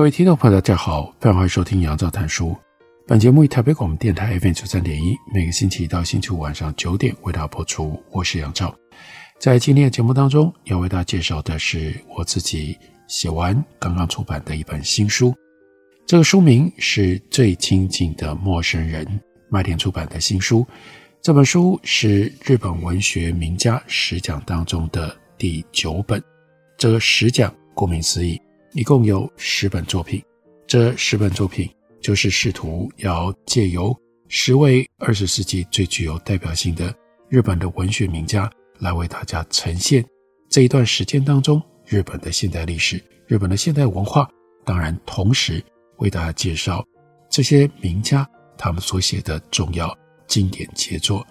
各位听众朋友，大家好，非常欢迎收听杨照谈书。本节目以台北广播电台 FM 九三点一，每个星期一到星期五晚上九点为大家播出。我是杨照，在今天的节目当中，要为大家介绍的是我自己写完、刚刚出版的一本新书。这个书名是最亲近的陌生人，麦田出版的新书。这本书是日本文学名家十讲当中的第九本。这个十讲，顾名思义。一共有十本作品，这十本作品就是试图要借由十位二十世纪最具有代表性的日本的文学名家来为大家呈现这一段时间当中日本的现代历史、日本的现代文化。当然，同时为大家介绍这些名家他们所写的重要经典杰作。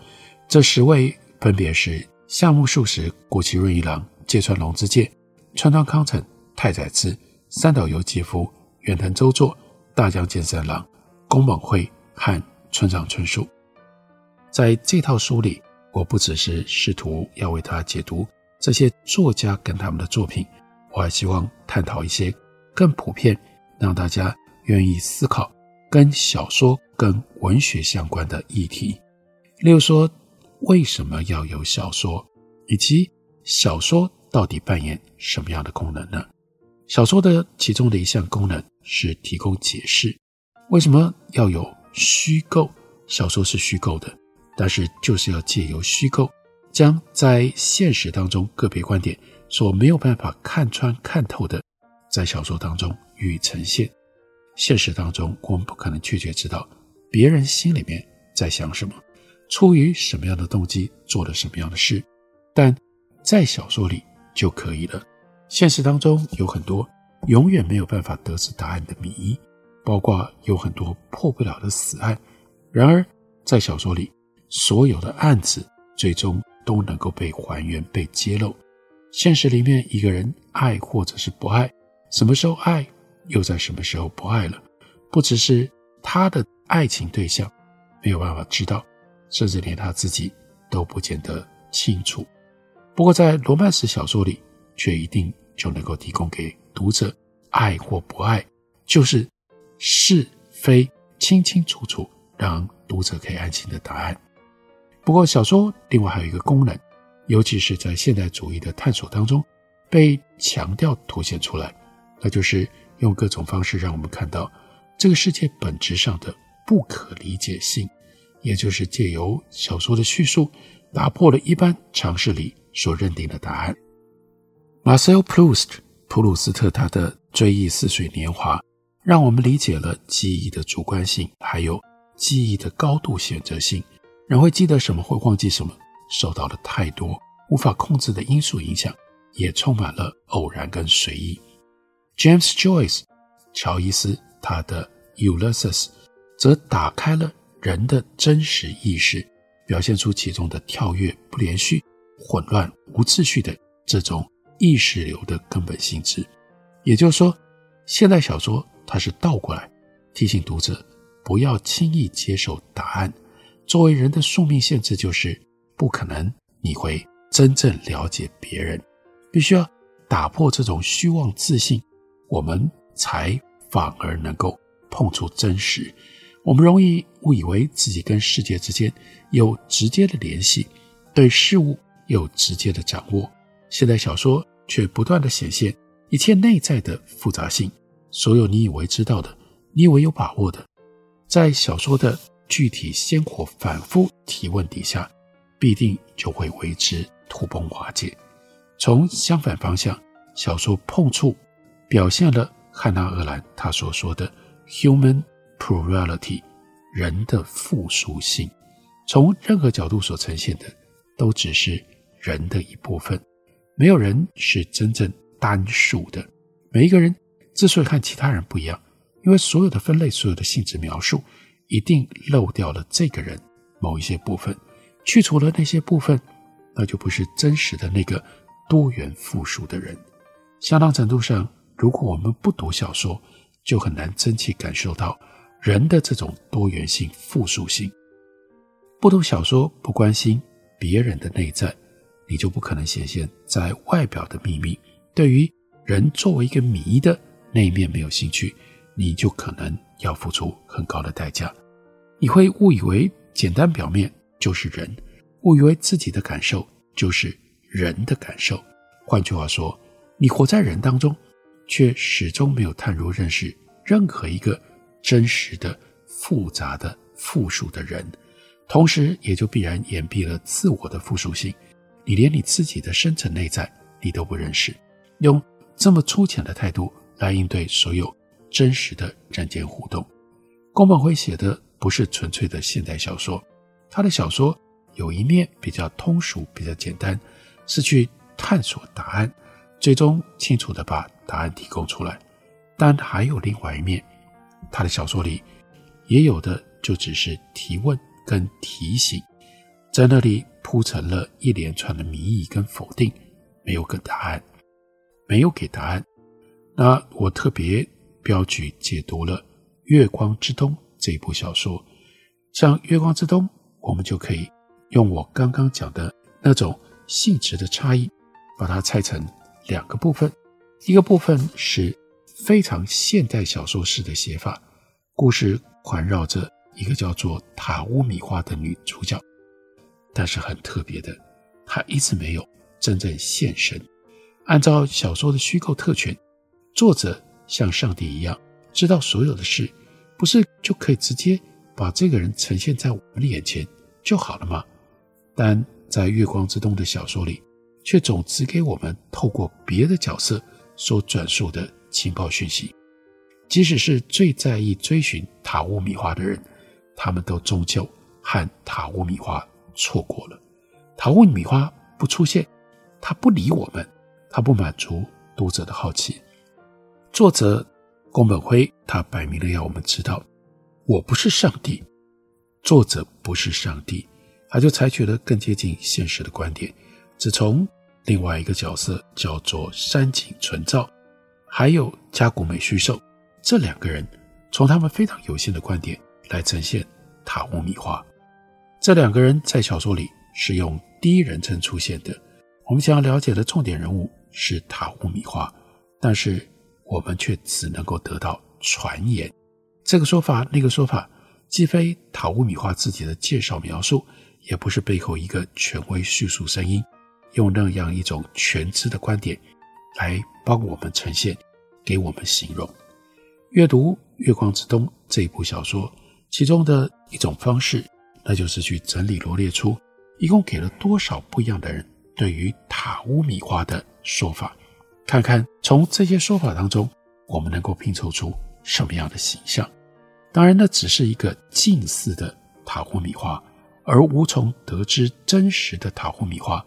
这十位分别是夏目漱石、谷崎润一郎、芥川龙之介、川端康成、太宰治。三岛由纪夫、远藤周作、大江健三郎、宫本惠和村上春树，在这套书里，我不只是试图要为他解读这些作家跟他们的作品，我还希望探讨一些更普遍、让大家愿意思考跟小说、跟文学相关的议题。例如说，为什么要有小说，以及小说到底扮演什么样的功能呢？小说的其中的一项功能是提供解释，为什么要有虚构？小说是虚构的，但是就是要借由虚构，将在现实当中个别观点所没有办法看穿、看透的，在小说当中予以呈现。现实当中，我们不可能确切知道别人心里面在想什么，出于什么样的动机做了什么样的事，但在小说里就可以了。现实当中有很多永远没有办法得知答案的谜，包括有很多破不了的死案。然而，在小说里，所有的案子最终都能够被还原、被揭露。现实里面，一个人爱或者是不爱，什么时候爱，又在什么时候不爱了，不只是他的爱情对象没有办法知道，甚至连他自己都不见得清楚。不过，在罗曼史小说里，却一定就能够提供给读者爱或不爱，就是是非清清楚楚，让读者可以安心的答案。不过，小说另外还有一个功能，尤其是在现代主义的探索当中被强调凸显出来，那就是用各种方式让我们看到这个世界本质上的不可理解性，也就是借由小说的叙述，打破了一般常识里所认定的答案。Marcel Proust 普鲁斯特他的追忆似水年华，让我们理解了记忆的主观性，还有记忆的高度选择性。人会记得什么，会忘记什么，受到了太多无法控制的因素影响，也充满了偶然跟随意。James Joyce 乔伊斯他的 Ulysses 则打开了人的真实意识，表现出其中的跳跃、不连续、混乱、无秩序的这种。意识流的根本性质，也就是说，现代小说它是倒过来提醒读者不要轻易接受答案。作为人的宿命限制，就是不可能你会真正了解别人，必须要打破这种虚妄自信，我们才反而能够碰触真实。我们容易误以为自己跟世界之间有直接的联系，对事物有直接的掌握。现代小说却不断地显现一切内在的复杂性，所有你以为知道的，你以为有把握的，在小说的具体鲜活反复提问底下，必定就会为之土崩瓦解。从相反方向，小说碰触表现了汉娜·鄂兰她所说的 “human plurality” 人的复数性，从任何角度所呈现的都只是人的一部分。没有人是真正单数的。每一个人之所以和其他人不一样，因为所有的分类、所有的性质描述，一定漏掉了这个人某一些部分，去除了那些部分，那就不是真实的那个多元复数的人。相当程度上，如果我们不读小说，就很难真切感受到人的这种多元性、复数性。不读小说，不关心别人的内在，你就不可能显现在外表的秘密。对于人作为一个谜的那一面没有兴趣，你就可能要付出很高的代价。你会误以为简单表面就是人，误以为自己的感受就是人的感受。换句话说，你活在人当中，却始终没有探入认识任何一个真实的、复杂的、复数的人。同时，也就必然掩蔽了自我的复数性。你连你自己的深层内在你都不认识，用这么粗浅的态度来应对所有真实的人间互动。宫本辉写的不是纯粹的现代小说，他的小说有一面比较通俗、比较简单，是去探索答案，最终清楚地把答案提供出来。但还有另外一面，他的小说里也有的就只是提问。跟提醒，在那里铺成了一连串的谜意跟否定，没有个答案，没有给答案。那我特别标举解读了《月光之东》这一部小说，像《月光之东》，我们就可以用我刚刚讲的那种性质的差异，把它拆成两个部分，一个部分是非常现代小说式的写法，故事环绕着。一个叫做塔乌米花的女主角，但是很特别的，他一直没有真正现身。按照小说的虚构特权，作者像上帝一样知道所有的事，不是就可以直接把这个人呈现在我们的眼前就好了吗？但在《月光之东》的小说里，却总只给我们透过别的角色所转述的情报讯息，即使是最在意追寻塔乌米花的人。他们都终究和塔乌米花错过了。塔屋米花不出现，他不理我们，他不满足读者的好奇。作者宫本辉，他摆明了要我们知道，我不是上帝，作者不是上帝，他就采取了更接近现实的观点，只从另外一个角色叫做山井纯造，还有加古美须寿这两个人，从他们非常有限的观点。来呈现塔乌米花，这两个人在小说里是用第一人称出现的。我们想要了解的重点人物是塔乌米花，但是我们却只能够得到传言。这个说法，那个说法，既非塔乌米花自己的介绍描述，也不是背后一个权威叙述声音，用那样一种全知的观点来帮我们呈现，给我们形容。阅读《月光之东》这一部小说。其中的一种方式，那就是去整理罗列出一共给了多少不一样的人对于塔乌米花的说法，看看从这些说法当中，我们能够拼凑出什么样的形象。当然，那只是一个近似的塔乌米花，而无从得知真实的塔乌米花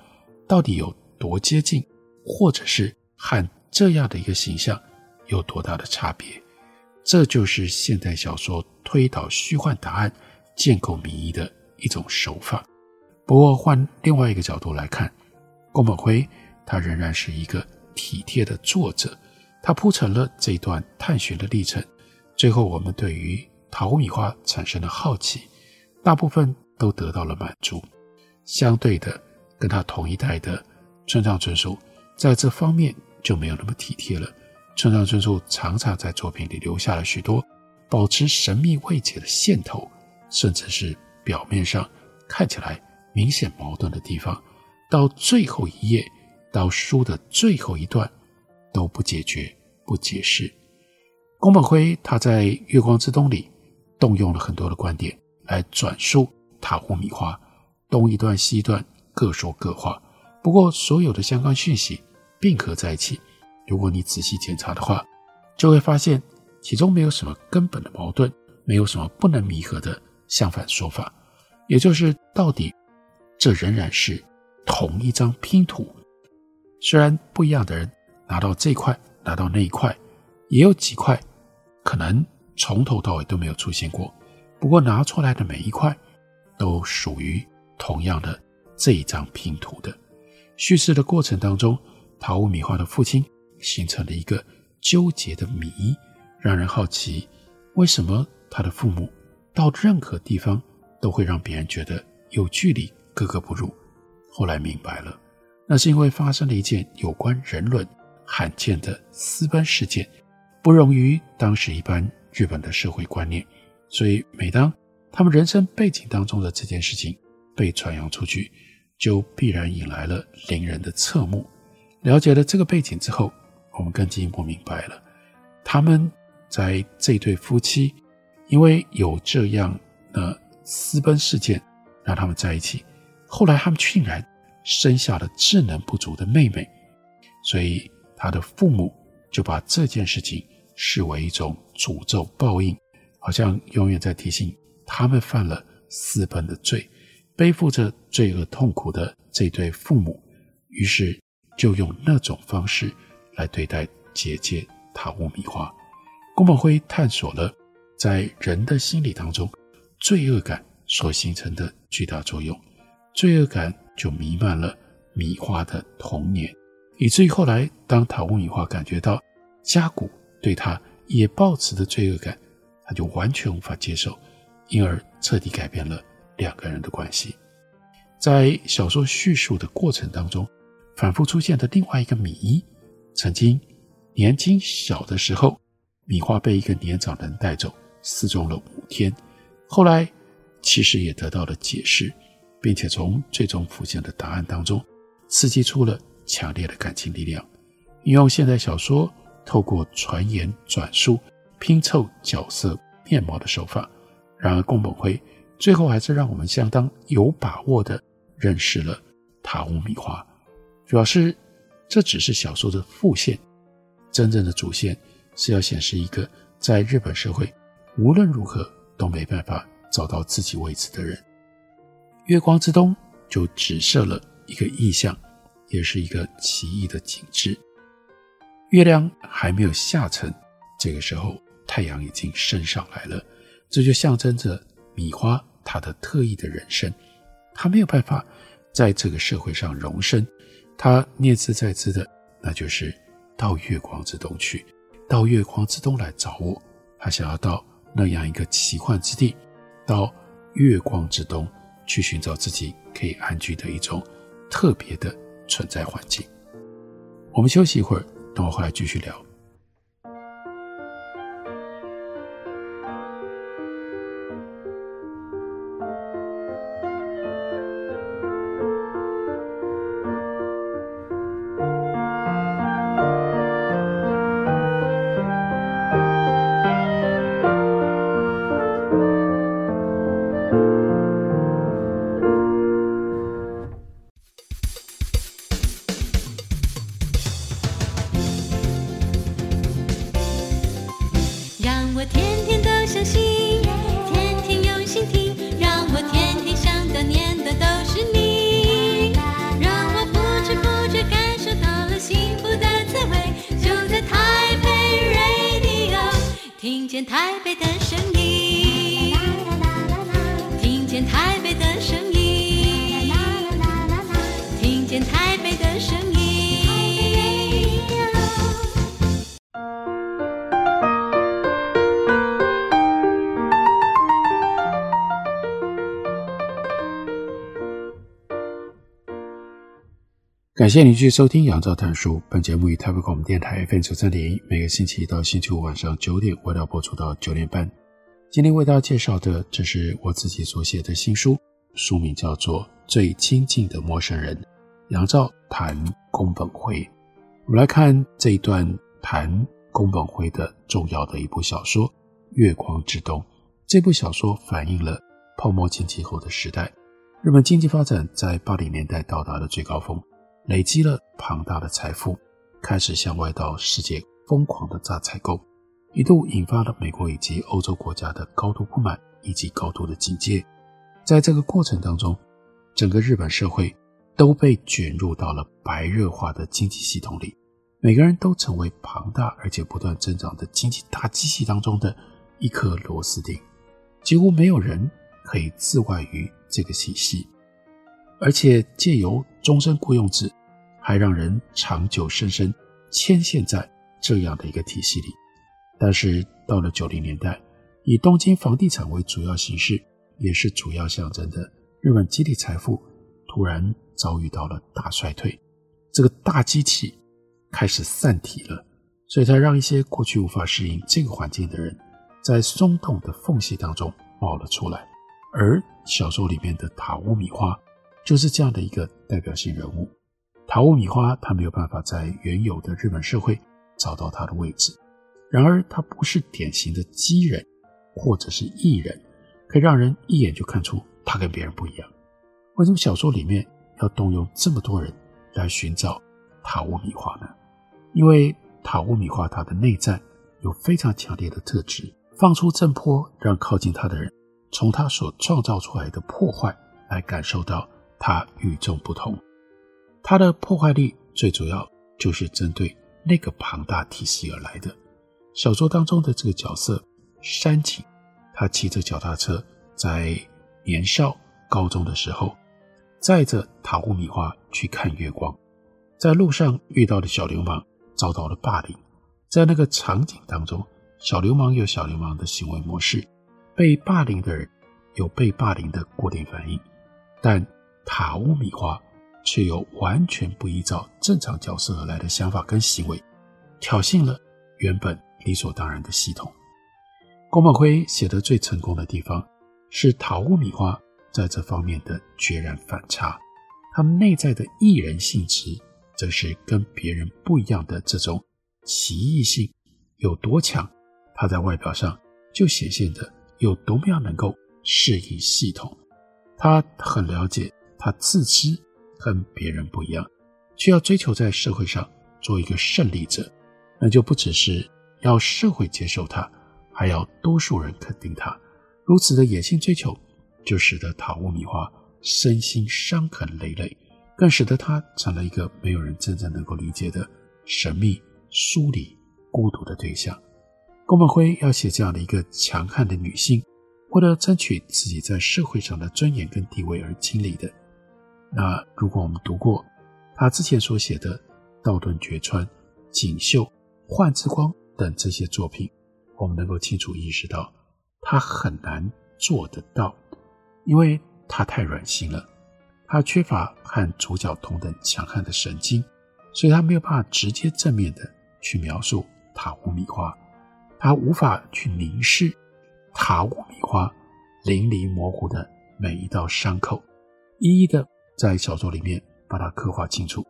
到底有多接近，或者是和这样的一个形象有多大的差别。这就是现代小说推导虚幻答案、建构民意的一种手法。不过，换另外一个角度来看，宫本辉他仍然是一个体贴的作者。他铺陈了这段探寻的历程，最后我们对于塔屋米花产生了好奇，大部分都得到了满足。相对的，跟他同一代的村上春树，在这方面就没有那么体贴了。村上春树常常在作品里留下了许多保持神秘未解的线头，甚至是表面上看起来明显矛盾的地方，到最后一页，到书的最后一段都不解决、不解释。宫本辉他在《月光之东》里动用了很多的观点来转述塔屋米花，东一段西一段各说各话，不过所有的相关讯息并合在一起。如果你仔细检查的话，就会发现其中没有什么根本的矛盾，没有什么不能弥合的相反说法。也就是，到底这仍然是同一张拼图，虽然不一样的人拿到这块，拿到那一块，也有几块可能从头到尾都没有出现过。不过拿出来的每一块，都属于同样的这一张拼图的。叙事的过程当中，塔乌米花的父亲形成了一个纠结的谜，让人好奇为什么他的父母到任何地方都会让别人觉得有距离、格格不入。后来明白了，那是因为发生了一件有关人伦罕见的私奔事件，不容于当时一般日本的社会观念，所以每当他们人生背景当中的这件事情被传扬出去，就必然引来了邻人的侧目。了解了这个背景之后，我们更进一步明白了，他们在这对夫妻因为有这样的私奔事件让他们在一起，后来他们竟然生下了智能不足的妹妹，所以他的父母就把这件事情视为一种诅咒报应，好像永远在提醒。他们犯了私奔的罪，背负着罪恶痛苦的这对父母，于是就用那种方式来对待姐姐塔乌米花。宫本辉探索了在人的心理当中，罪恶感所形成的巨大作用，罪恶感就弥漫了米花的童年，以至于后来当塔乌米花感觉到加古对他也抱持的罪恶感，他就完全无法接受。因而彻底改变了两个人的关系。在小说叙述的过程当中，反复出现的另外一个米伊：曾经年轻小的时候，米花被一个年长的人带走，失踪了五天。后来其实也得到了解释，并且从最终浮现的答案当中，刺激出了强烈的感情力量。运用现代小说透过传言转述、拼凑角色面貌的手法。然而，宫本辉最后还是让我们相当有把握地认识了塔乌米花。主要是这只是小说的副线，真正的主线是要显示一个在日本社会无论如何都没办法找到自己位置的人。月光之东就只设了一个意象，也是一个奇异的景致。月亮还没有下沉，这个时候太阳已经升上来了。这就象征着米花她的特异的人生，她没有办法在这个社会上容身，她念兹在兹的，那就是到月光之东去，到月光之东来找我。她想要到那样一个奇幻之地，到月光之东去寻找自己可以安居的一种特别的存在环境。我们休息一会儿，等我回来继续聊。感谢您继续收听《杨照谈书》。本节目以台北广播电台 FM 九三点一，每个星期一到星期五晚上九点，为大家播出到九点半。今天为大家介绍的，这是我自己所写的新书，书名叫做《最亲近的陌生人》，杨照谈宫本辉。我们来看这一段谈宫本辉的重要的一部小说《月光之东》。这部小说反映了泡沫经济后的时代，日本经济发展在八零年代到达了最高峰。累积了庞大的财富，开始向外到世界疯狂的大采购，一度引发了美国以及欧洲国家的高度不满以及高度的警戒。在这个过程当中，整个日本社会都被卷入到了白热化的经济系统里，每个人都成为庞大而且不断增长的经济大机器当中的一颗螺丝钉，几乎没有人可以自外于这个体系，而且借由终身雇佣制，还让人长久深深牵线在这样的一个体系里。但是到了九零年代，以东京房地产为主要形式，也是主要象征的日本集体财富，突然遭遇到了大衰退，这个大机器开始散体了，所以才让一些过去无法适应这个环境的人，在松动的缝隙当中冒了出来。而小说里面的塔屋米花就是这样的一个代表性人物。塔乌米花他没有办法在原有的日本社会找到他的位置，然而他不是典型的机人或者是异人，可以让人一眼就看出他跟别人不一样。为什么小说里面要动用这么多人来寻找塔乌米花呢？因为塔乌米花它的内在有非常强烈的特质，放出震波，让靠近它的人从它所创造出来的破坏来感受到它与众不同。它的破坏力最主要就是针对那个庞大体系而来的。小说当中的这个角色山井，他骑着脚踏车在年少高中的时候。载着塔屋米花去看月光，在路上遇到的小流氓遭到了霸凌，在那个场景当中，小流氓有小流氓的行为模式，被霸凌的人有被霸凌的固定反应，但塔乌米花却有完全不依照正常角色而来的想法跟行为，挑衅了原本理所当然的系统。宫本辉写的最成功的地方是塔乌米花。在这方面的决然反差，他内在的异人性质，则是跟别人不一样的这种奇异性有多强，他在外表上就显现的有多么样能够适应系统。他很了解，他自知跟别人不一样，却要追求在社会上做一个胜利者，那就不只是要社会接受他，还要多数人肯定他。如此的野性追求。就使得塔屋米花身心伤痕累累，更使得她成了一个没有人真正能够理解的神秘、疏离、孤独的对象。宫本辉要写这样的一个强悍的女性，为了争取自己在社会上的尊严跟地位而经历的。那如果我们读过他之前所写的《道顿堀川》《锦绣》《幻之光》等这些作品，我们能够清楚意识到，他很难做得到。因为他太软心了，他缺乏和主角同等强悍的神经，所以他没有办法直接正面的去描述塔乌米花，他无法去凝视塔乌米花淋漓模糊的每一道伤口，一一的在小说里面把它刻画清楚，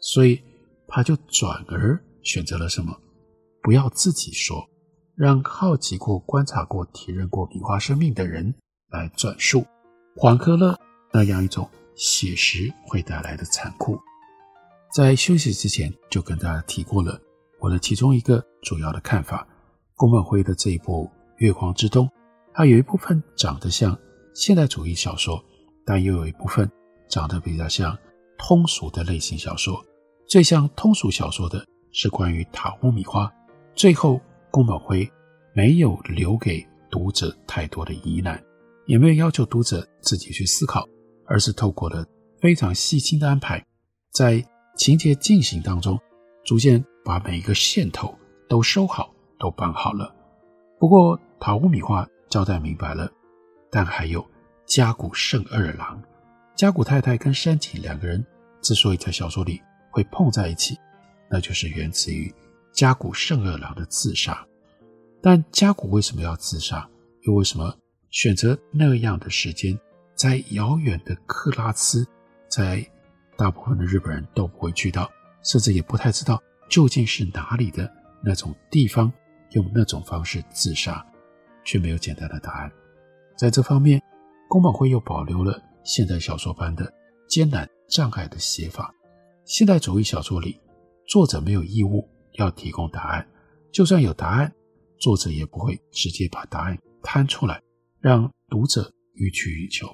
所以他就转而选择了什么？不要自己说，让好奇过、观察过、体认过笔画生命的人。来转述，缓和了那样一种写实会带来的残酷。在休息之前，就跟大家提过了我的其中一个主要的看法：宫本辉的这一部《月光之东》，它有一部分长得像现代主义小说，但又有一部分长得比较像通俗的类型小说。最像通俗小说的是关于塔乌米花，最后宫本辉没有留给读者太多的疑难。也没有要求读者自己去思考，而是透过了非常细心的安排，在情节进行当中，逐渐把每一个线头都收好，都绑好了。不过塔乌米花交代明白了，但还有加古胜二郎，加古太太跟山井两个人之所以在小说里会碰在一起，那就是源自于加古胜二郎的自杀。但加古为什么要自杀？又为什么？选择那样的时间，在遥远的克拉兹，在大部分的日本人都不会去到，甚至也不太知道究竟是哪里的那种地方，用那种方式自杀，却没有简单的答案。在这方面，宫本会又保留了现代小说般的艰难障碍的写法。现代主义小说里，作者没有义务要提供答案，就算有答案，作者也不会直接把答案摊出来。让读者予取予求。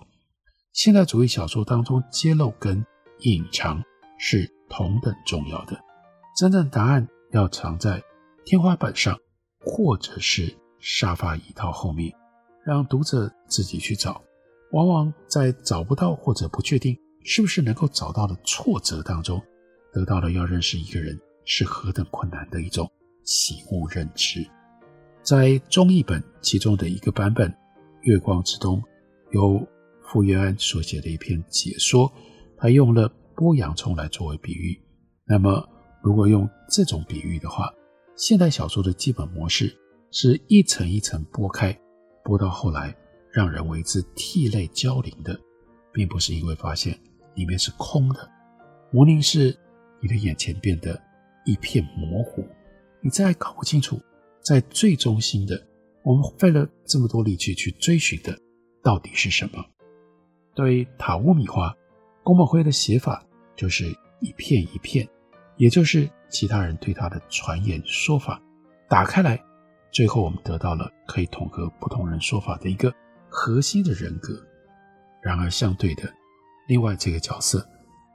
现代主义小说当中揭露跟隐藏是同等重要的。真正答案要藏在天花板上，或者是沙发椅套后面，让读者自己去找。往往在找不到或者不确定是不是能够找到的挫折当中，得到了要认识一个人是何等困难的一种醒悟认知。在中译本其中的一个版本《月光之东》，由傅月安所写的一篇解说，他用了剥洋葱来作为比喻。那么，如果用这种比喻的话，现代小说的基本模式是一层一层剥开，剥到后来让人为之涕泪交零的，并不是因为发现里面是空的，无宁是你的眼前变得一片模糊，你再搞不清楚。在最中心的，我们费了这么多力气去追寻的，到底是什么？对于塔乌米花，宫本辉的写法就是一片一片，也就是其他人对他的传言说法打开来，最后我们得到了可以统合不同人说法的一个核心的人格。然而相对的，另外这个角色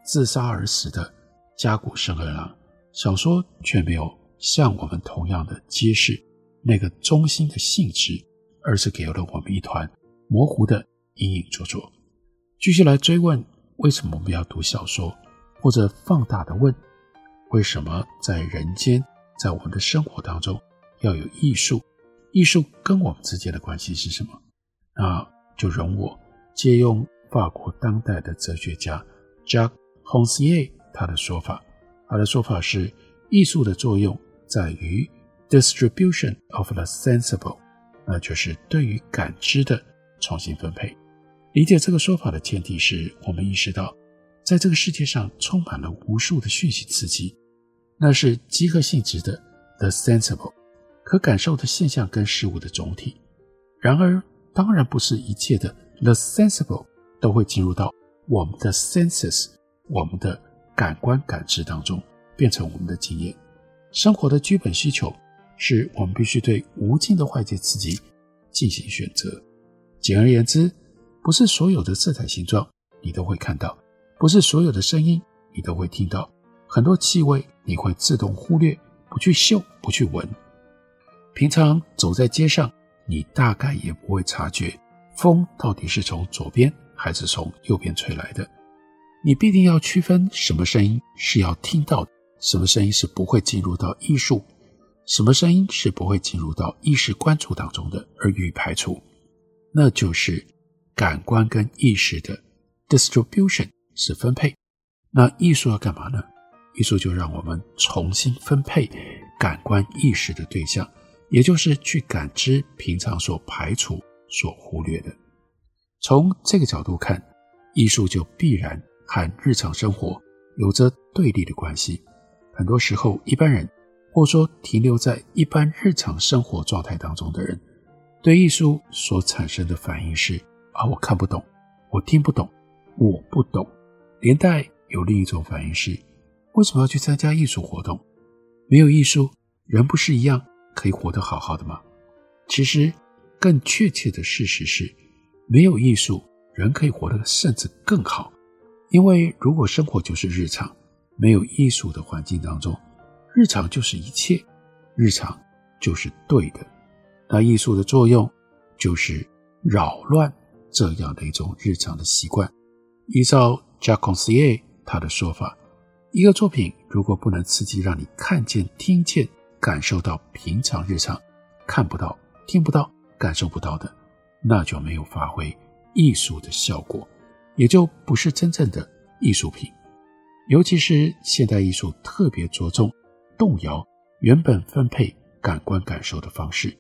自杀而死的加古胜二郎，小说却没有。像我们同样的揭示那个中心的性质，而是给了我们一团模糊的隐隐作作。继续来追问为什么我们要读小说，或者放大的问为什么在人间，在我们的生活当中要有艺术？艺术跟我们之间的关系是什么？那就容我借用法国当代的哲学家 Jacques Rancière 他的说法，他的说法是艺术的作用。在于 distribution of the sensible，那就是对于感知的重新分配。理解这个说法的前提是我们意识到，在这个世界上充满了无数的讯息刺激，那是集合性质的 the sensible，可感受的现象跟事物的总体。然而，当然不是一切的 the sensible 都会进入到我们的 senses，我们的感官感知当中，变成我们的经验。生活的基本需求是我们必须对无尽的外界刺激进行选择。简而言之，不是所有的色彩形状你都会看到，不是所有的声音你都会听到，很多气味你会自动忽略，不去嗅，不去闻。平常走在街上，你大概也不会察觉风到底是从左边还是从右边吹来的。你必定要区分什么声音是要听到的。什么声音是不会进入到艺术？什么声音是不会进入到意识关注当中的而予以排除？那就是感官跟意识的 distribution 是分配。那艺术要干嘛呢？艺术就让我们重新分配感官意识的对象，也就是去感知平常所排除、所忽略的。从这个角度看，艺术就必然和日常生活有着对立的关系。很多时候，一般人，或说停留在一般日常生活状态当中的人，对艺术所产生的反应是：啊，我看不懂，我听不懂，我不懂。连带有另一种反应是：为什么要去参加艺术活动？没有艺术，人不是一样可以活得好好的吗？其实，更确切的事实是，没有艺术，人可以活得甚至更好。因为如果生活就是日常。没有艺术的环境当中，日常就是一切，日常就是对的。那艺术的作用就是扰乱这样的一种日常的习惯。依照 Jacques Rancière 他的说法，一个作品如果不能刺激让你看见、听见、感受到平常日常看不到、听不到、感受不到的，那就没有发挥艺术的效果，也就不是真正的艺术品。尤其是现代艺术特别着重动摇原本分配感官感受的方式，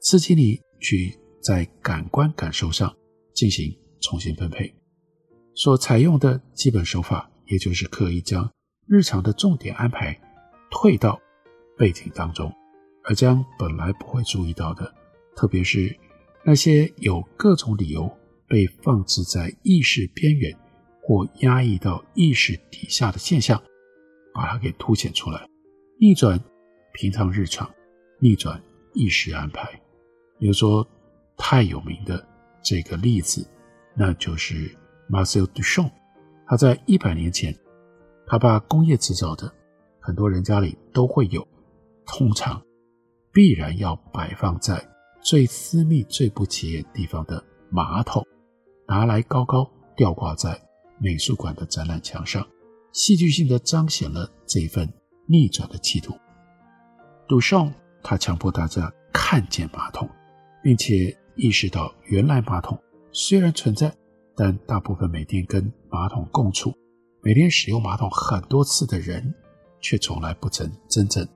刺激你去在感官感受上进行重新分配。所采用的基本手法，也就是刻意将日常的重点安排退到背景当中，而将本来不会注意到的，特别是那些有各种理由被放置在意识边缘。或压抑到意识底下的现象，把它给凸显出来，逆转平常日常，逆转意识安排。比如说，太有名的这个例子，那就是 Marcel Duchamp。他在一百年前他把工业制造的很多人家里都会有，通常必然要摆放在最私密、最不起眼地方的马桶，拿来高高吊挂在美术馆的展览墙上，戏剧性地彰显了这一份逆转的企图。杜尚他强迫大家看见马桶，并且意识到原来马桶虽然存在，但大部分每天跟马桶共处、每天使用马桶很多次的人，却从来不曾真正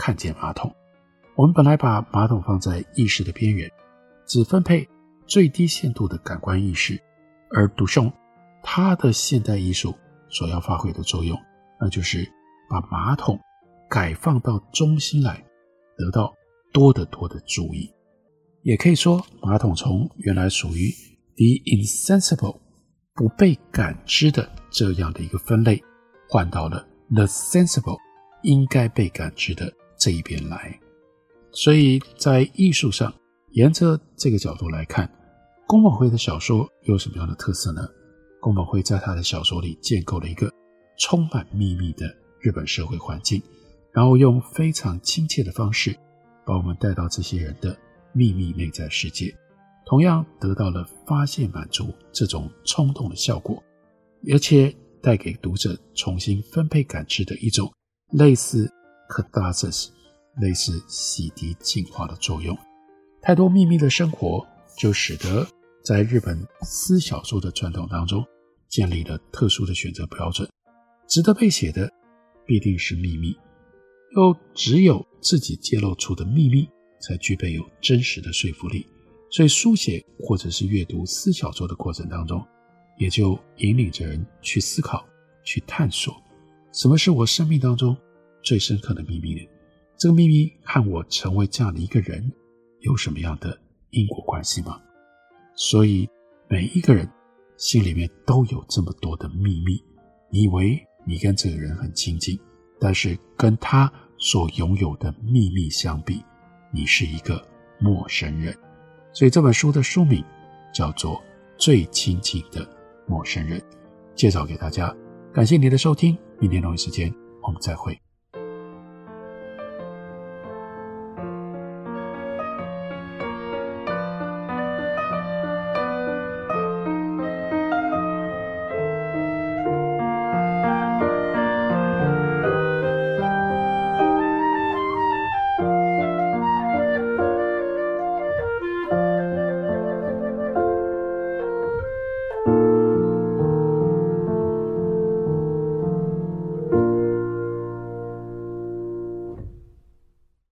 看见马桶。我们本来把马桶放在意识的边缘，只分配最低限度的感官意识，而杜尚他的现代艺术所要发挥的作用，那就是把马桶改放到中心来，得到多得多的注意。也可以说，马桶从原来属于 the insensible 不被感知的这样的一个分类，换到了 the sensible 应该被感知的这一边来。所以在艺术上，沿着这个角度来看，宫本辉的小说有什么样的特色呢？宫本辉在他的小说里建构了一个充满秘密的日本社会环境，然后用非常亲切的方式把我们带到这些人的秘密内在世界。同样得到了发现满足这种冲动的效果，而且带给读者重新分配感知的一种类似 catharsis、类似洗涤净化的作用。太多秘密的生活，就使得在日本私小说的传统当中建立了特殊的选择标准：值得被写的必定是秘密，又只有自己揭露出的秘密才具备有真实的说服力。所以，书写或者是阅读私小说的过程当中，也就引领着人去思考、去探索，什么是我生命当中最深刻的秘密呢？这个秘密和我成为这样的一个人有什么样的因果关系吗？所以，每一个人心里面都有这么多的秘密。你以为你跟这个人很亲近，但是跟他所拥有的秘密相比，你是一个陌生人。所以这本书的书名叫做《最亲近的陌生人》，介绍给大家。感谢您的收听，明天同一时间我们再会。